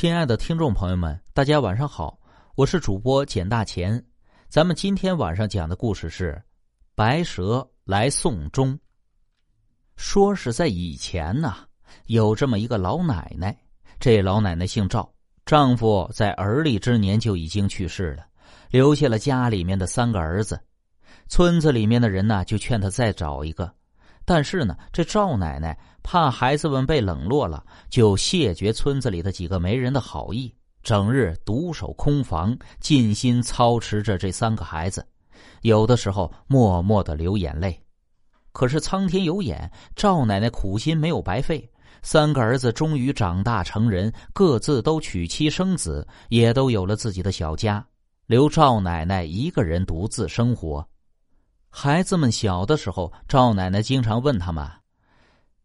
亲爱的听众朋友们，大家晚上好，我是主播简大钱。咱们今天晚上讲的故事是《白蛇来送终》。说是在以前呐，有这么一个老奶奶，这老奶奶姓赵，丈夫在而立之年就已经去世了，留下了家里面的三个儿子。村子里面的人呢，就劝她再找一个。但是呢，这赵奶奶怕孩子们被冷落了，就谢绝村子里的几个媒人的好意，整日独守空房，尽心操持着这三个孩子，有的时候默默的流眼泪。可是苍天有眼，赵奶奶苦心没有白费，三个儿子终于长大成人，各自都娶妻生子，也都有了自己的小家，留赵奶奶一个人独自生活。孩子们小的时候，赵奶奶经常问他们：“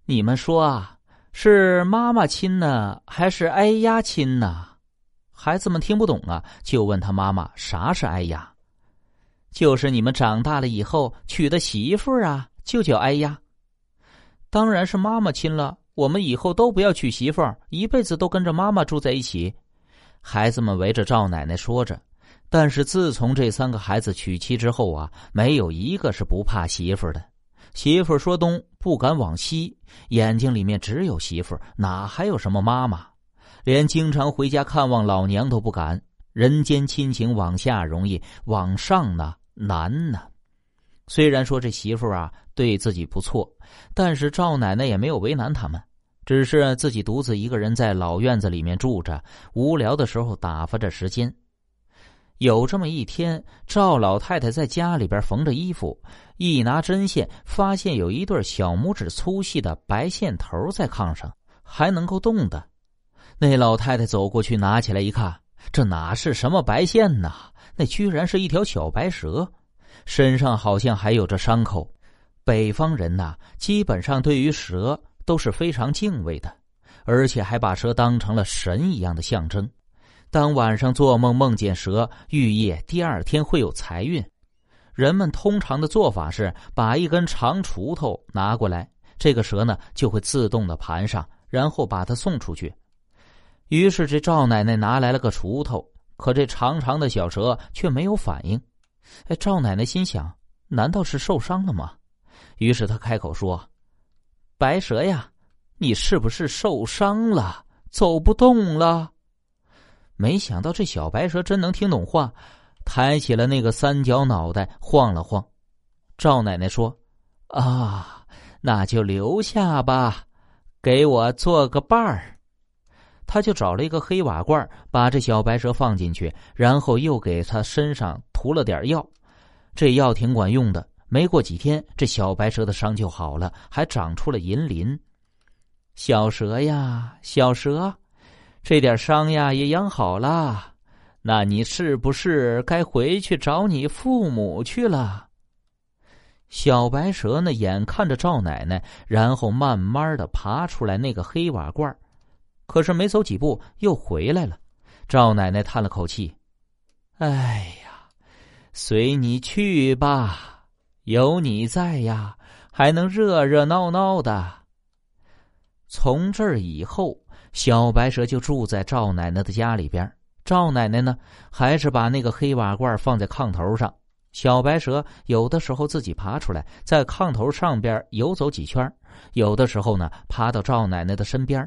你们说啊，是妈妈亲呢，还是哎呀亲呢？”孩子们听不懂啊，就问他妈妈：“啥是哎呀？”就是你们长大了以后娶的媳妇啊，就叫哎呀。当然是妈妈亲了，我们以后都不要娶媳妇，一辈子都跟着妈妈住在一起。孩子们围着赵奶奶说着。但是自从这三个孩子娶妻之后啊，没有一个是不怕媳妇的。媳妇说东不敢往西，眼睛里面只有媳妇，哪还有什么妈妈？连经常回家看望老娘都不敢。人间亲情往下容易，往上呢难呢。虽然说这媳妇啊对自己不错，但是赵奶奶也没有为难他们，只是自己独自一个人在老院子里面住着，无聊的时候打发着时间。有这么一天，赵老太太在家里边缝着衣服，一拿针线，发现有一对小拇指粗细的白线头在炕上，还能够动的。那老太太走过去，拿起来一看，这哪是什么白线呐？那居然是一条小白蛇，身上好像还有着伤口。北方人呐，基本上对于蛇都是非常敬畏的，而且还把蛇当成了神一样的象征。当晚上做梦梦见蛇，寓意第二天会有财运。人们通常的做法是把一根长锄头拿过来，这个蛇呢就会自动的盘上，然后把它送出去。于是这赵奶奶拿来了个锄头，可这长长的小蛇却没有反应。哎，赵奶奶心想：难道是受伤了吗？于是她开口说：“白蛇呀，你是不是受伤了，走不动了？”没想到这小白蛇真能听懂话，抬起了那个三角脑袋晃了晃。赵奶奶说：“啊，那就留下吧，给我做个伴儿。”他就找了一个黑瓦罐，把这小白蛇放进去，然后又给他身上涂了点药。这药挺管用的，没过几天，这小白蛇的伤就好了，还长出了银鳞。小蛇呀，小蛇。这点伤呀也养好了，那你是不是该回去找你父母去了？小白蛇呢，眼看着赵奶奶，然后慢慢的爬出来那个黑瓦罐可是没走几步又回来了。赵奶奶叹了口气：“哎呀，随你去吧，有你在呀，还能热热闹闹的。”从这儿以后。小白蛇就住在赵奶奶的家里边。赵奶奶呢，还是把那个黑瓦罐放在炕头上。小白蛇有的时候自己爬出来，在炕头上边游走几圈有的时候呢，爬到赵奶奶的身边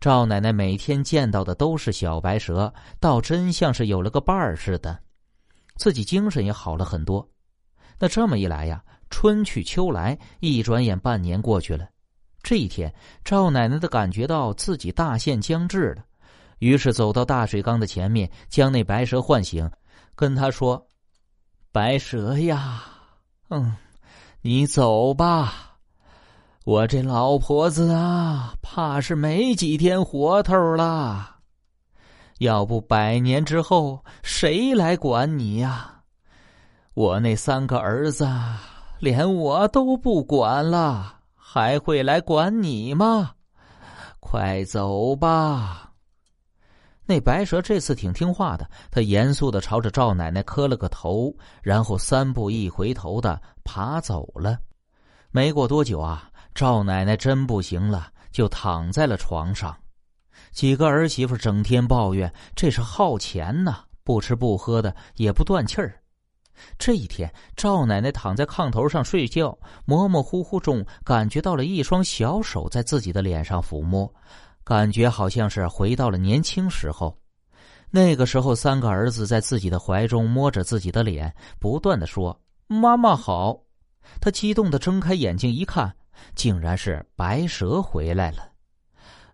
赵奶奶每天见到的都是小白蛇，倒真像是有了个伴儿似的，自己精神也好了很多。那这么一来呀，春去秋来，一转眼半年过去了。这一天，赵奶奶的感觉到自己大限将至了，于是走到大水缸的前面，将那白蛇唤醒，跟他说：“白蛇呀，嗯，你走吧，我这老婆子啊，怕是没几天活头了。要不百年之后，谁来管你呀？我那三个儿子，连我都不管了。”还会来管你吗？快走吧！那白蛇这次挺听话的，他严肃的朝着赵奶奶磕了个头，然后三步一回头的爬走了。没过多久啊，赵奶奶真不行了，就躺在了床上。几个儿媳妇整天抱怨这是耗钱呢，不吃不喝的也不断气儿。这一天，赵奶奶躺在炕头上睡觉，模模糊糊中感觉到了一双小手在自己的脸上抚摸，感觉好像是回到了年轻时候。那个时候，三个儿子在自己的怀中摸着自己的脸，不断的说：“妈妈好。”他激动的睁开眼睛一看，竟然是白蛇回来了。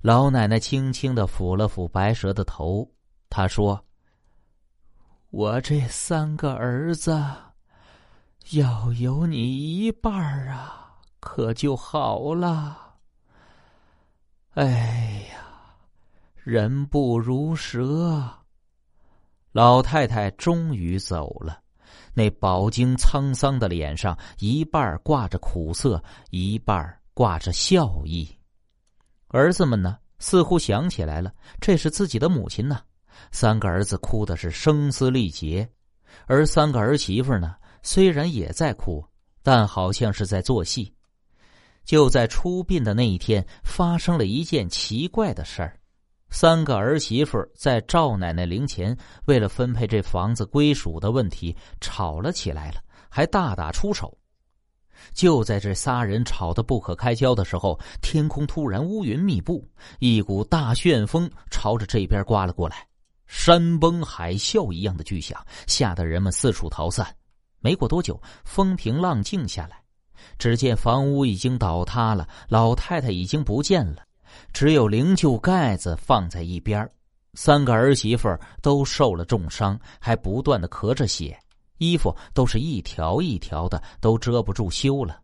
老奶奶轻轻的抚了抚白蛇的头，她说。我这三个儿子，要有你一半啊，可就好了。哎呀，人不如蛇。老太太终于走了，那饱经沧桑的脸上，一半挂着苦涩，一半挂着笑意。儿子们呢，似乎想起来了，这是自己的母亲呢。三个儿子哭的是声嘶力竭，而三个儿媳妇呢，虽然也在哭，但好像是在做戏。就在出殡的那一天，发生了一件奇怪的事儿：三个儿媳妇在赵奶奶灵前，为了分配这房子归属的问题吵了起来了，还大打出手。就在这仨人吵得不可开交的时候，天空突然乌云密布，一股大旋风朝着这边刮了过来。山崩海啸一样的巨响，吓得人们四处逃散。没过多久，风平浪静下来。只见房屋已经倒塌了，老太太已经不见了，只有灵柩盖子放在一边。三个儿媳妇都受了重伤，还不断的咳着血，衣服都是一条一条的，都遮不住羞了。